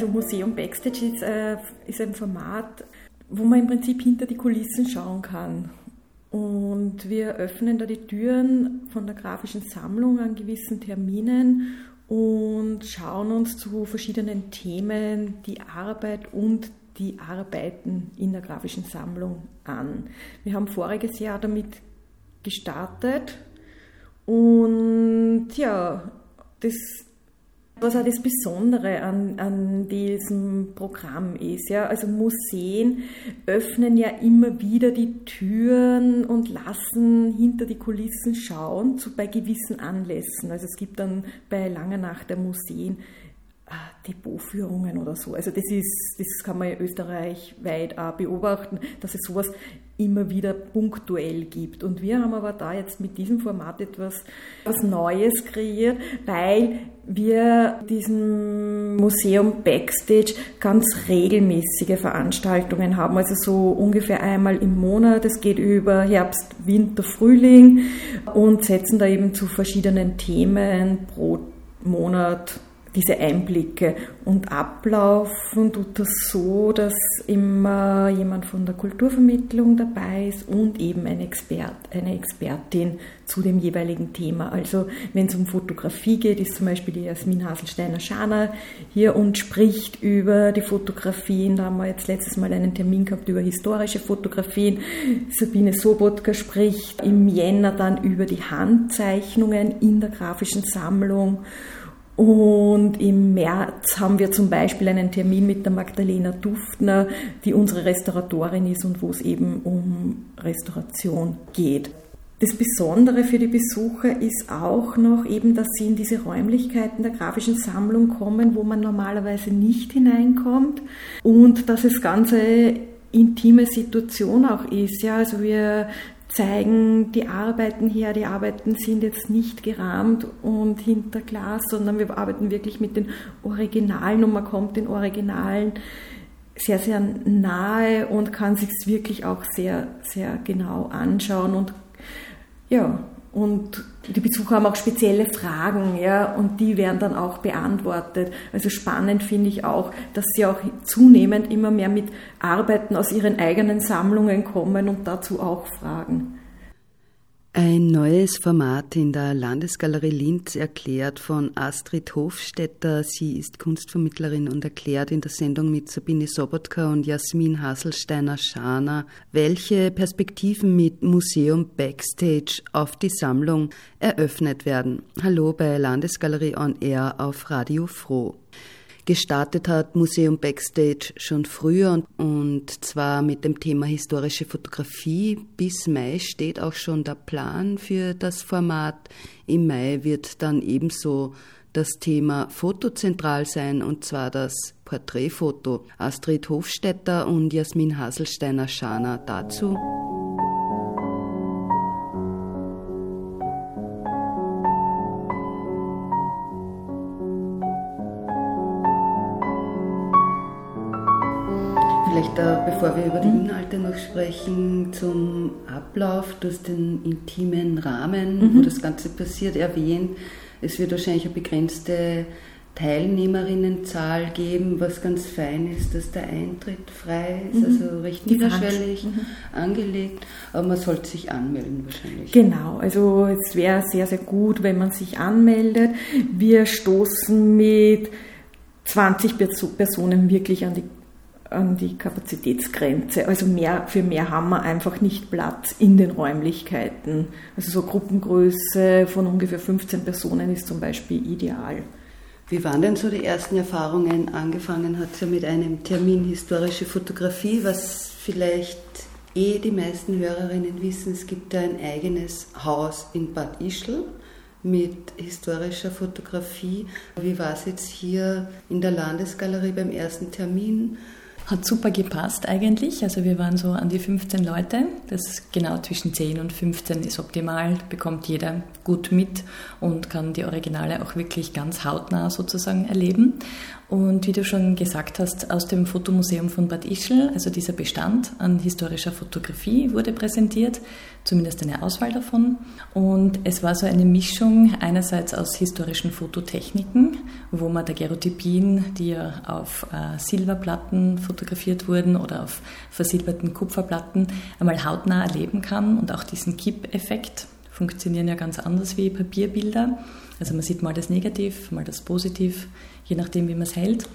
Also Museum Backstage ist, äh, ist ein Format, wo man im Prinzip hinter die Kulissen schauen kann. Und wir öffnen da die Türen von der grafischen Sammlung an gewissen Terminen und schauen uns zu verschiedenen Themen die Arbeit und die Arbeiten in der grafischen Sammlung an. Wir haben voriges Jahr damit gestartet und ja, das was auch das Besondere an, an diesem Programm ist. Ja? Also Museen öffnen ja immer wieder die Türen und lassen hinter die Kulissen schauen zu, bei gewissen Anlässen. Also es gibt dann bei Langer Nacht der Museen Depotführungen oder so. Also das ist, das kann man in Österreich weit auch beobachten, dass es sowas immer wieder punktuell gibt. Und wir haben aber da jetzt mit diesem Format etwas, etwas Neues kreiert, weil wir diesem Museum Backstage ganz regelmäßige Veranstaltungen haben, also so ungefähr einmal im Monat. Es geht über Herbst, Winter, Frühling und setzen da eben zu verschiedenen Themen pro Monat diese Einblicke. Und ablaufen tut das so, dass immer jemand von der Kulturvermittlung dabei ist und eben ein Expert, eine Expertin zu dem jeweiligen Thema. Also wenn es um Fotografie geht, ist zum Beispiel die Jasmin Haselsteiner-Schaner hier und spricht über die Fotografien. Da haben wir jetzt letztes Mal einen Termin gehabt über historische Fotografien. Sabine Sobotka spricht im Jänner dann über die Handzeichnungen in der grafischen Sammlung. Und im März haben wir zum Beispiel einen Termin mit der Magdalena Duftner, die unsere Restauratorin ist und wo es eben um Restauration geht. Das Besondere für die Besucher ist auch noch eben, dass sie in diese Räumlichkeiten der grafischen Sammlung kommen, wo man normalerweise nicht hineinkommt und dass es ganze intime Situation auch ist. Ja, also wir zeigen die Arbeiten her. Die Arbeiten sind jetzt nicht gerahmt und hinter Glas, sondern wir arbeiten wirklich mit den Originalen und man kommt den Originalen sehr, sehr nahe und kann sich wirklich auch sehr, sehr genau anschauen und ja, und die Besucher haben auch spezielle Fragen, ja, und die werden dann auch beantwortet. Also spannend finde ich auch, dass sie auch zunehmend immer mehr mit Arbeiten aus ihren eigenen Sammlungen kommen und dazu auch fragen. Ein neues Format in der Landesgalerie Linz erklärt von Astrid Hofstetter. Sie ist Kunstvermittlerin und erklärt in der Sendung mit Sabine Sobotka und Jasmin Hasselsteiner-Schana, welche Perspektiven mit Museum Backstage auf die Sammlung eröffnet werden. Hallo bei Landesgalerie on Air auf Radio Froh. Gestartet hat Museum Backstage schon früher und zwar mit dem Thema historische Fotografie. Bis Mai steht auch schon der Plan für das Format. Im Mai wird dann ebenso das Thema Foto zentral sein und zwar das Porträtfoto. Astrid Hofstetter und Jasmin Haselsteiner-Schana dazu. Vielleicht, äh, bevor wir über die. Inhalte noch sprechen, zum Ablauf, du hast den intimen Rahmen, mhm. wo das Ganze passiert, erwähnt. Es wird wahrscheinlich eine begrenzte Teilnehmerinnenzahl geben, was ganz fein ist, dass der Eintritt frei ist, mhm. also recht niederschwellig mhm. angelegt, aber man sollte sich anmelden wahrscheinlich. Genau, also es wäre sehr, sehr gut, wenn man sich anmeldet. Wir stoßen mit 20 Personen wirklich an die an die Kapazitätsgrenze. Also mehr, für mehr haben wir einfach nicht Platz in den Räumlichkeiten. Also so Gruppengröße von ungefähr 15 Personen ist zum Beispiel ideal. Wie waren denn so die ersten Erfahrungen? Angefangen hat es ja mit einem Termin historische Fotografie, was vielleicht eh die meisten Hörerinnen wissen. Es gibt da ein eigenes Haus in Bad Ischl mit historischer Fotografie. Wie war es jetzt hier in der Landesgalerie beim ersten Termin? Hat super gepasst eigentlich. Also wir waren so an die 15 Leute. Das genau zwischen 10 und 15 ist optimal. Bekommt jeder gut mit und kann die Originale auch wirklich ganz hautnah sozusagen erleben. Und wie du schon gesagt hast, aus dem Fotomuseum von Bad Ischl, also dieser Bestand an historischer Fotografie wurde präsentiert, zumindest eine Auswahl davon. Und es war so eine Mischung einerseits aus historischen Fototechniken, wo man Daguerreotypien, die ja auf äh, Silberplatten fotografiert wurden oder auf versilberten Kupferplatten, einmal hautnah erleben kann und auch diesen Kipp-Effekt funktionieren ja ganz anders wie Papierbilder. Also man sieht mal das Negativ, mal das Positiv, je nachdem, wie man es hält.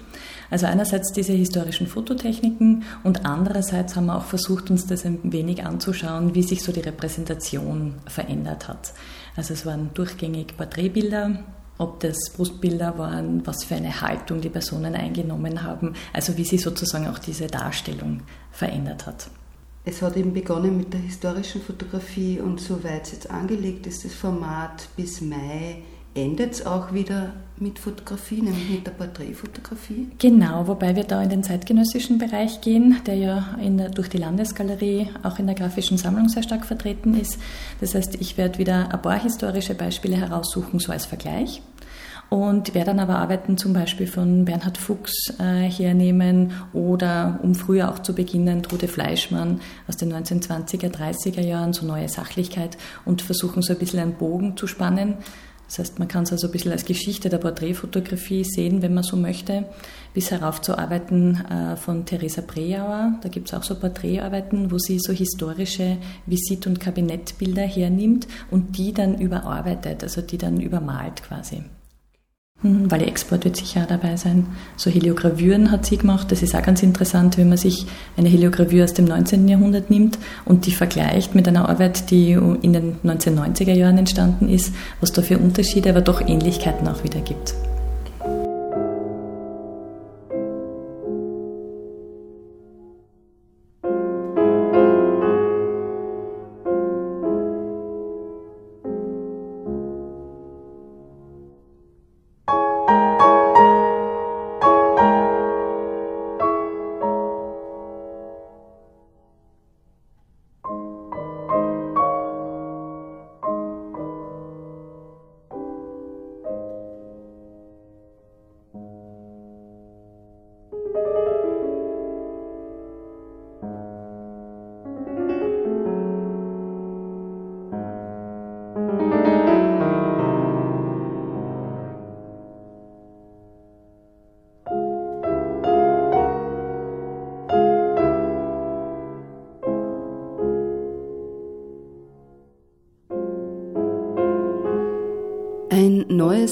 Also einerseits diese historischen Fototechniken und andererseits haben wir auch versucht, uns das ein wenig anzuschauen, wie sich so die Repräsentation verändert hat. Also es waren durchgängig Porträtbilder, ob das Brustbilder waren, was für eine Haltung die Personen eingenommen haben, also wie sich sozusagen auch diese Darstellung verändert hat. Es hat eben begonnen mit der historischen Fotografie und soweit es jetzt angelegt ist, das Format bis Mai endet es auch wieder mit Fotografie, nämlich mit der Porträtfotografie? Genau, wobei wir da in den zeitgenössischen Bereich gehen, der ja der, durch die Landesgalerie auch in der grafischen Sammlung sehr stark vertreten ist. Das heißt, ich werde wieder ein paar historische Beispiele heraussuchen, so als Vergleich. Und werde dann aber Arbeiten zum Beispiel von Bernhard Fuchs äh, hernehmen oder, um früher auch zu beginnen, Trude Fleischmann aus den 1920er, 30er Jahren, so neue Sachlichkeit und versuchen so ein bisschen einen Bogen zu spannen das heißt, man kann es also ein bisschen als Geschichte der Porträtfotografie sehen, wenn man so möchte, bis herauf zu Arbeiten äh, von Theresa Breauer. Da gibt es auch so Porträtarbeiten, wo sie so historische Visit- und Kabinettbilder hernimmt und die dann überarbeitet, also die dann übermalt quasi. Weil Export wird sicher dabei sein. So Heliogravüren hat sie gemacht. Das ist auch ganz interessant, wenn man sich eine Heliogravür aus dem 19. Jahrhundert nimmt und die vergleicht mit einer Arbeit, die in den 1990er Jahren entstanden ist, was da für Unterschiede, aber doch Ähnlichkeiten auch wieder gibt.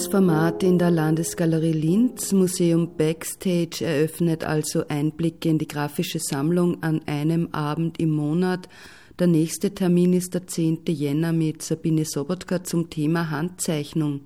Neues Format in der Landesgalerie Linz. Museum Backstage eröffnet also Einblicke in die grafische Sammlung an einem Abend im Monat. Der nächste Termin ist der 10. Jänner mit Sabine Sobotka zum Thema Handzeichnung.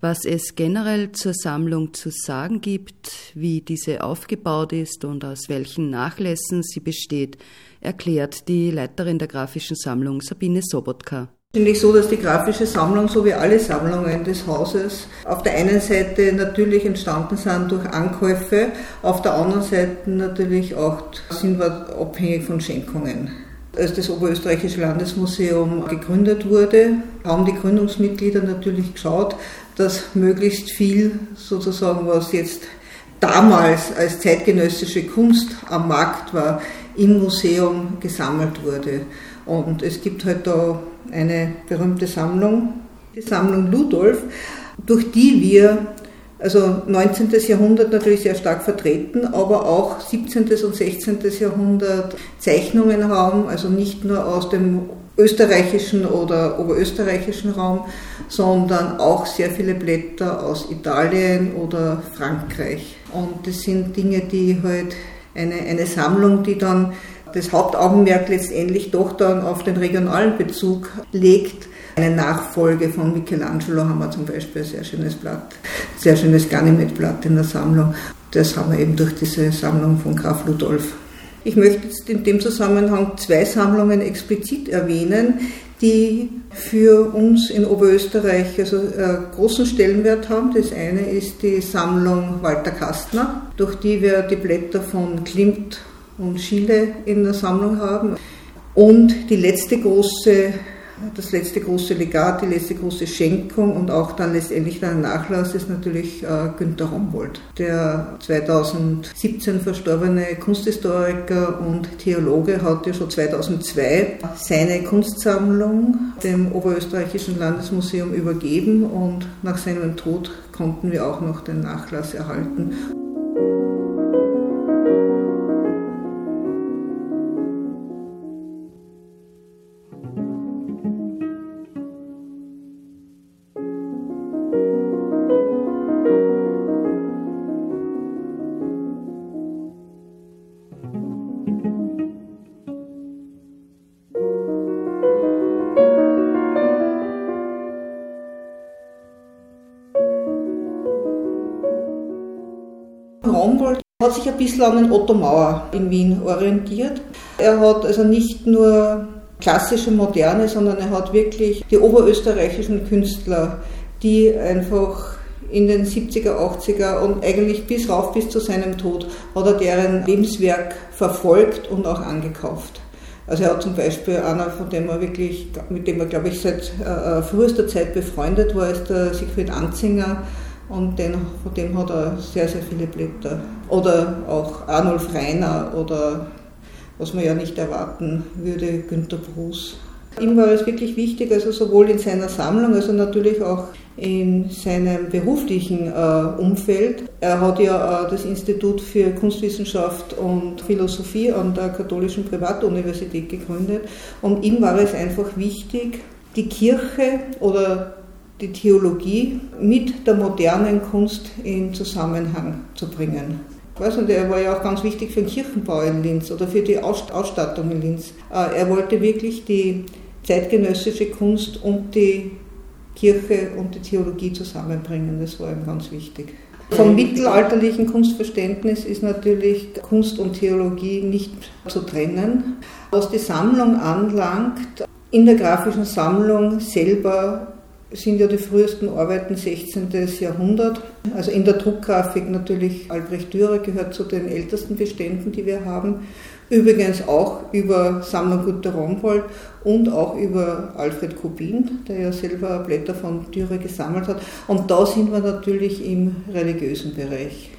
Was es generell zur Sammlung zu sagen gibt, wie diese aufgebaut ist und aus welchen Nachlässen sie besteht, erklärt die Leiterin der grafischen Sammlung Sabine Sobotka nämlich so, dass die grafische Sammlung, so wie alle Sammlungen des Hauses, auf der einen Seite natürlich entstanden sind durch Ankäufe, auf der anderen Seite natürlich auch sind wir abhängig von Schenkungen. Als das Oberösterreichische Landesmuseum gegründet wurde, haben die Gründungsmitglieder natürlich geschaut, dass möglichst viel sozusagen, was jetzt damals als zeitgenössische Kunst am Markt war, im Museum gesammelt wurde. Und es gibt halt da eine berühmte Sammlung, die Sammlung Ludolf, durch die wir also 19. Jahrhundert natürlich sehr stark vertreten, aber auch 17. und 16. Jahrhundert Zeichnungen haben, also nicht nur aus dem österreichischen oder oberösterreichischen Raum, sondern auch sehr viele Blätter aus Italien oder Frankreich. Und das sind Dinge, die halt eine, eine Sammlung, die dann das Hauptaugenmerk letztendlich doch dann auf den regionalen Bezug legt. Eine Nachfolge von Michelangelo haben wir zum Beispiel ein sehr schönes Blatt, sehr schönes Ganymed-Blatt in der Sammlung. Das haben wir eben durch diese Sammlung von Graf Ludolf. Ich möchte jetzt in dem Zusammenhang zwei Sammlungen explizit erwähnen, die für uns in Oberösterreich also äh, großen Stellenwert haben. Das eine ist die Sammlung Walter Kastner, durch die wir die Blätter von Klimt und Schiele in der Sammlung haben. Und die letzte große das letzte große Legat, die letzte große Schenkung und auch dann letztendlich der Nachlass ist natürlich äh, Günter Rombold, der 2017 verstorbene Kunsthistoriker und Theologe hat ja schon 2002 seine Kunstsammlung dem Oberösterreichischen Landesmuseum übergeben und nach seinem Tod konnten wir auch noch den Nachlass erhalten. Hat sich ein bisschen an den Otto Mauer in Wien orientiert. Er hat also nicht nur klassische Moderne, sondern er hat wirklich die oberösterreichischen Künstler, die einfach in den 70er, 80er und eigentlich bis rauf bis zu seinem Tod hat er deren Lebenswerk verfolgt und auch angekauft. Also er hat zum Beispiel einer, von dem er wirklich, mit dem er glaube ich seit äh, frühester Zeit befreundet war, ist der Siegfried Anzinger und den, von dem hat er sehr, sehr viele Blätter. Oder auch Arnulf Reiner oder was man ja nicht erwarten würde, Günter Bruß. Ihm war es wirklich wichtig, also sowohl in seiner Sammlung, also natürlich auch in seinem beruflichen äh, Umfeld. Er hat ja äh, das Institut für Kunstwissenschaft und Philosophie an der Katholischen Privatuniversität gegründet und ihm war es einfach wichtig, die Kirche oder die Theologie mit der modernen Kunst in Zusammenhang zu bringen. Weiß nicht, er war ja auch ganz wichtig für den Kirchenbau in Linz oder für die Ausstattung in Linz. Äh, er wollte wirklich die zeitgenössische Kunst und die Kirche und die Theologie zusammenbringen. Das war ihm ganz wichtig. Vom mittelalterlichen Kunstverständnis ist natürlich Kunst und Theologie nicht zu trennen. Was die Sammlung anlangt, in der grafischen Sammlung selber sind ja die frühesten Arbeiten 16. Jahrhundert. Also in der Druckgrafik natürlich Albrecht Dürer gehört zu den ältesten Beständen, die wir haben. Übrigens auch über Sammler Günter Rombold und auch über Alfred Kubin, der ja selber Blätter von Dürer gesammelt hat. Und da sind wir natürlich im religiösen Bereich.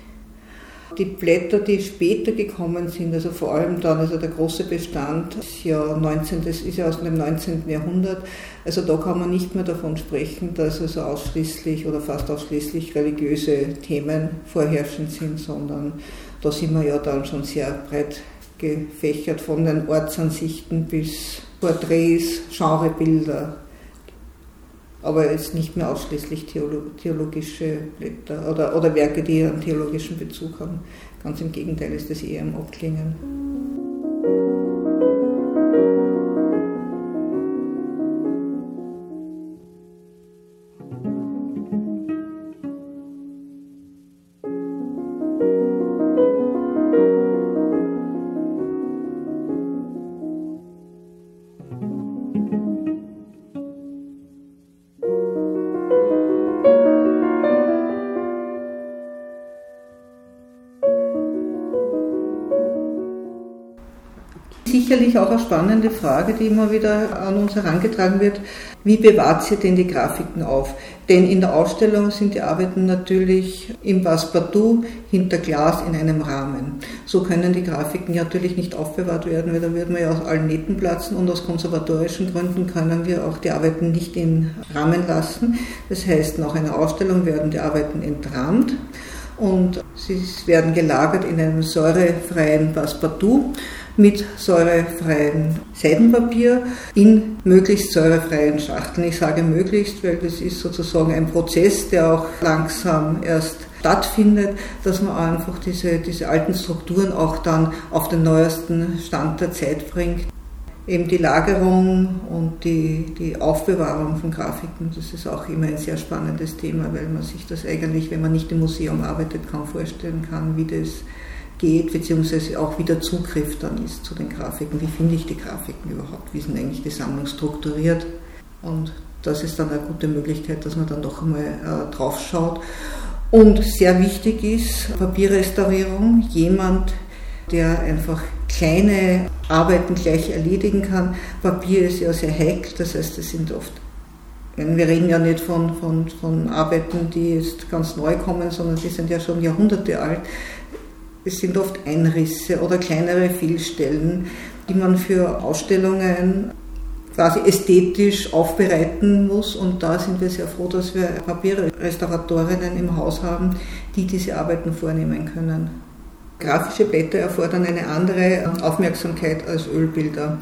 Die Blätter, die später gekommen sind, also vor allem dann, also der große Bestand ist ja, 19, das ist ja aus dem 19. Jahrhundert, also da kann man nicht mehr davon sprechen, dass also ausschließlich oder fast ausschließlich religiöse Themen vorherrschend sind, sondern da sind wir ja dann schon sehr breit gefächert von den Ortsansichten bis Porträts, Genrebilder, aber jetzt nicht mehr ausschließlich theologische Blätter oder, oder Werke, die einen theologischen Bezug haben. Ganz im Gegenteil ist das eher im Abklingen. Auch spannende Frage, die immer wieder an uns herangetragen wird. Wie bewahrt sie denn die Grafiken auf? Denn in der Ausstellung sind die Arbeiten natürlich im Passepartout hinter Glas in einem Rahmen. So können die Grafiken natürlich nicht aufbewahrt werden, weil da würden wir ja aus allen Nähten platzen und aus konservatorischen Gründen können wir auch die Arbeiten nicht im Rahmen lassen. Das heißt, nach einer Ausstellung werden die Arbeiten entrahmt und sie werden gelagert in einem säurefreien Passepartout mit säurefreiem Seidenpapier in möglichst säurefreien Schachteln. Ich sage möglichst, weil das ist sozusagen ein Prozess, der auch langsam erst stattfindet, dass man einfach diese, diese alten Strukturen auch dann auf den neuesten Stand der Zeit bringt. Eben die Lagerung und die, die Aufbewahrung von Grafiken, das ist auch immer ein sehr spannendes Thema, weil man sich das eigentlich, wenn man nicht im Museum arbeitet, kaum vorstellen kann, wie das geht, beziehungsweise auch wieder Zugriff dann ist zu den Grafiken. Wie finde ich die Grafiken überhaupt? Wie sind eigentlich die Sammlung strukturiert? Und das ist dann eine gute Möglichkeit, dass man dann doch einmal äh, drauf schaut. Und sehr wichtig ist Papierrestaurierung. Jemand, der einfach kleine Arbeiten gleich erledigen kann. Papier ist ja sehr heikel, das heißt, es sind oft wir reden ja nicht von, von, von Arbeiten, die jetzt ganz neu kommen, sondern die sind ja schon Jahrhunderte alt. Es sind oft Einrisse oder kleinere Fehlstellen, die man für Ausstellungen quasi ästhetisch aufbereiten muss. Und da sind wir sehr froh, dass wir Papierrestauratorinnen im Haus haben, die diese Arbeiten vornehmen können. Grafische Blätter erfordern eine andere Aufmerksamkeit als Ölbilder.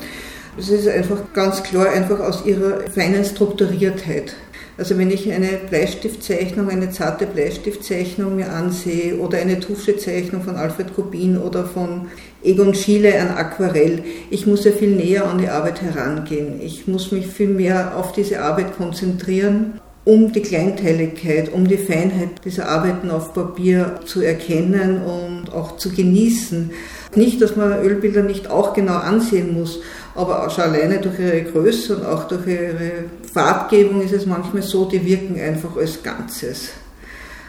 Es ist einfach ganz klar, einfach aus ihrer feinen Strukturiertheit. Also wenn ich eine Bleistiftzeichnung, eine zarte Bleistiftzeichnung mir ansehe oder eine Tuschezeichnung von Alfred Kubin oder von Egon Schiele, ein Aquarell, ich muss ja viel näher an die Arbeit herangehen. Ich muss mich viel mehr auf diese Arbeit konzentrieren, um die Kleinteiligkeit, um die Feinheit dieser Arbeiten auf Papier zu erkennen und auch zu genießen. Nicht, dass man Ölbilder nicht auch genau ansehen muss, aber schon alleine durch ihre Größe und auch durch ihre Farbgebung ist es manchmal so, die wirken einfach als Ganzes.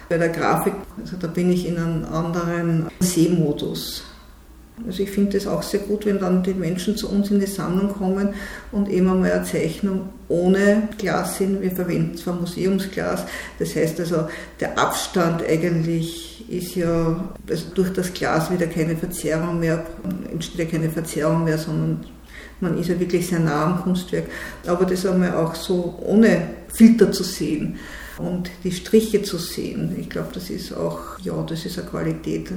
Bei der Grafik, also da bin ich in einem anderen Sehmodus. Also ich finde es auch sehr gut, wenn dann die Menschen zu uns in die Sammlung kommen und eben einmal eine Zeichnung ohne Glas sind. Wir verwenden zwar Museumsglas, das heißt also der Abstand eigentlich ist ja also durch das Glas wieder keine Verzerrung mehr, entsteht ja keine Verzerrung mehr, sondern man ist ja wirklich sehr nah am Kunstwerk. Aber das einmal auch so ohne Filter zu sehen und die Striche zu sehen, ich glaube, das ist auch, ja, das ist eine Qualität.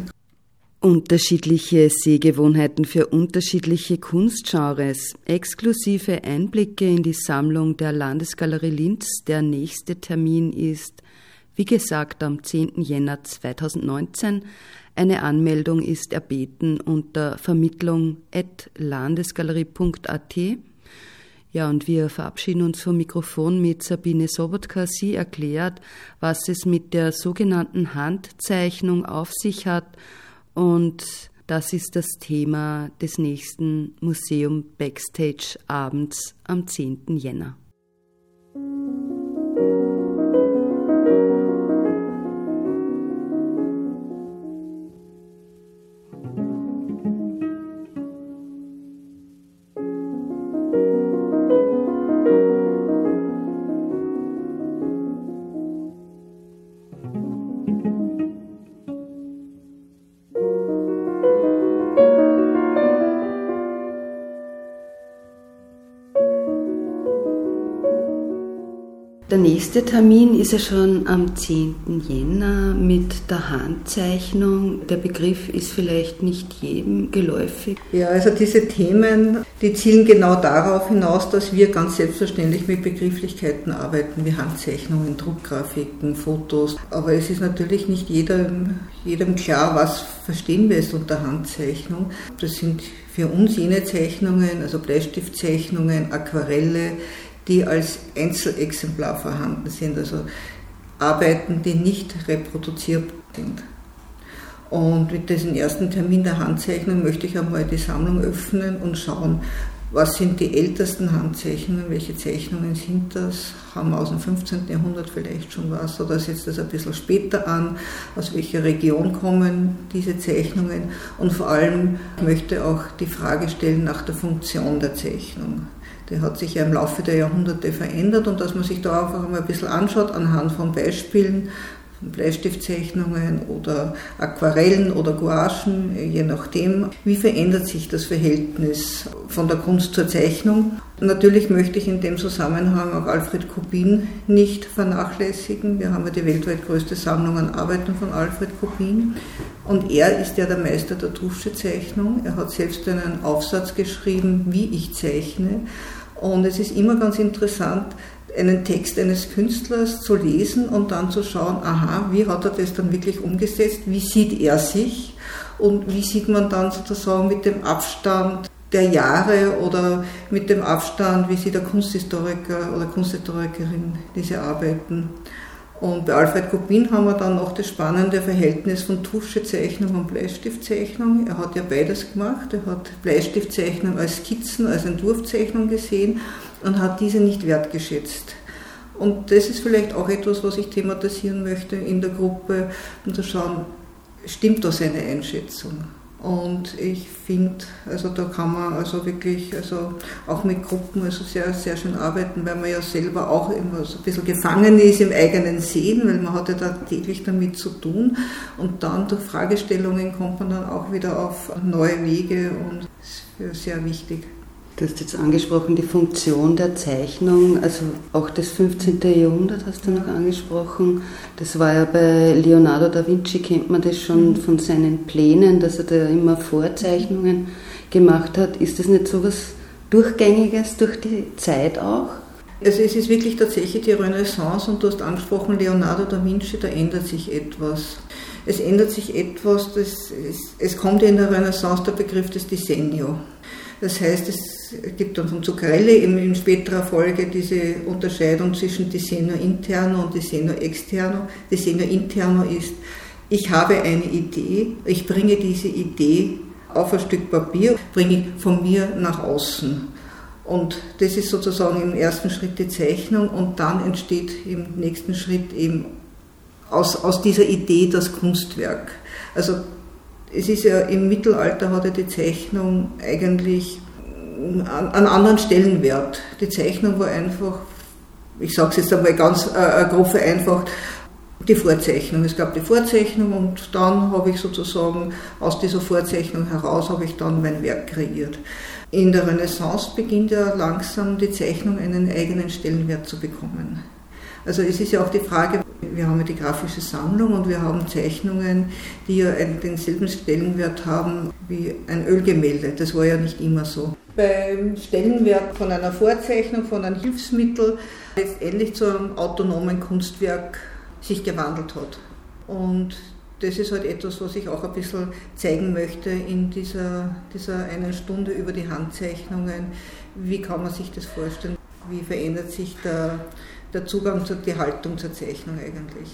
Unterschiedliche Sehgewohnheiten für unterschiedliche Kunstgenres, exklusive Einblicke in die Sammlung der Landesgalerie Linz. Der nächste Termin ist, wie gesagt, am 10. Jänner 2019. Eine Anmeldung ist erbeten unter vermittlung.landesgalerie.at. Ja, und wir verabschieden uns vom Mikrofon mit Sabine Sobotka. Sie erklärt, was es mit der sogenannten Handzeichnung auf sich hat. Und das ist das Thema des nächsten Museum Backstage Abends am 10. Jänner. Nächste Termin ist ja schon am 10. Jänner mit der Handzeichnung. Der Begriff ist vielleicht nicht jedem geläufig. Ja, also diese Themen, die zielen genau darauf hinaus, dass wir ganz selbstverständlich mit Begrifflichkeiten arbeiten, wie Handzeichnungen, Druckgrafiken, Fotos. Aber es ist natürlich nicht jedem, jedem klar, was verstehen wir jetzt unter Handzeichnung. Das sind für uns jene Zeichnungen, also Bleistiftzeichnungen, Aquarelle, die als Einzelexemplar vorhanden sind, also Arbeiten, die nicht reproduzierbar sind. Und mit diesem ersten Termin der Handzeichnung möchte ich einmal die Sammlung öffnen und schauen, was sind die ältesten Handzeichnungen, welche Zeichnungen sind das, haben wir aus dem 15. Jahrhundert vielleicht schon was oder setzt das ein bisschen später an, aus welcher Region kommen diese Zeichnungen und vor allem möchte auch die Frage stellen nach der Funktion der Zeichnung der hat sich ja im Laufe der Jahrhunderte verändert und dass man sich da einfach mal ein bisschen anschaut anhand von Beispielen, von Bleistiftzeichnungen oder Aquarellen oder Gouachen, je nachdem, wie verändert sich das Verhältnis von der Kunst zur Zeichnung. Natürlich möchte ich in dem Zusammenhang auch Alfred Kubin nicht vernachlässigen. Wir haben ja die weltweit größte Sammlung an Arbeiten von Alfred Kubin. Und er ist ja der Meister der Tuschezeichnung. Er hat selbst einen Aufsatz geschrieben, wie ich zeichne. Und es ist immer ganz interessant, einen Text eines Künstlers zu lesen und dann zu schauen, aha, wie hat er das dann wirklich umgesetzt, wie sieht er sich und wie sieht man dann sozusagen mit dem Abstand der Jahre oder mit dem Abstand, wie sieht der Kunsthistoriker oder Kunsthistorikerin diese Arbeiten. Und bei Alfred Kubin haben wir dann noch das spannende Verhältnis von Tuschezeichnung und Bleistiftzeichnung. Er hat ja beides gemacht. Er hat Bleistiftzeichnung als Skizzen, als Entwurfzeichnung gesehen und hat diese nicht wertgeschätzt. Und das ist vielleicht auch etwas, was ich thematisieren möchte in der Gruppe, um zu schauen, stimmt da seine Einschätzung? Und ich finde, also da kann man also wirklich also auch mit Gruppen also sehr, sehr schön arbeiten, weil man ja selber auch immer so ein bisschen gefangen ist im eigenen Sehen, weil man hat ja da täglich damit zu tun. Und dann durch Fragestellungen kommt man dann auch wieder auf neue Wege und das ist sehr wichtig. Du hast jetzt angesprochen, die Funktion der Zeichnung, also auch das 15. Jahrhundert hast du noch angesprochen. Das war ja bei Leonardo da Vinci, kennt man das schon mhm. von seinen Plänen, dass er da immer Vorzeichnungen gemacht hat. Ist das nicht so was Durchgängiges durch die Zeit auch? Also es ist wirklich tatsächlich die Renaissance und du hast angesprochen, Leonardo da Vinci, da ändert sich etwas. Es ändert sich etwas, das, es, es kommt ja in der Renaissance der Begriff des Disegno. Das heißt, es gibt dann von Zuccarelli in späterer Folge diese Unterscheidung zwischen Disegno interno und Disegno externo. Disegno interno ist, ich habe eine Idee, ich bringe diese Idee auf ein Stück Papier, bringe von mir nach außen. Und das ist sozusagen im ersten Schritt die Zeichnung und dann entsteht im nächsten Schritt eben aus, aus dieser Idee das Kunstwerk. Also es ist ja im Mittelalter hatte die Zeichnung eigentlich einen anderen Stellenwert. Die Zeichnung war einfach, ich sage es jetzt einmal ganz äh, grob vereinfacht, die Vorzeichnung. Es gab die Vorzeichnung und dann habe ich sozusagen aus dieser Vorzeichnung heraus habe ich dann mein Werk kreiert. In der Renaissance beginnt ja langsam die Zeichnung einen eigenen Stellenwert zu bekommen. Also es ist ja auch die Frage, wir haben ja die grafische Sammlung und wir haben Zeichnungen, die ja denselben Stellenwert haben wie ein Ölgemälde. Das war ja nicht immer so. Beim Stellenwert von einer Vorzeichnung, von einem Hilfsmittel, letztendlich zu einem autonomen Kunstwerk sich gewandelt hat. Und das ist halt etwas, was ich auch ein bisschen zeigen möchte in dieser, dieser einen Stunde über die Handzeichnungen. Wie kann man sich das vorstellen? Wie verändert sich der, der Zugang zur Haltung zur Zeichnung eigentlich.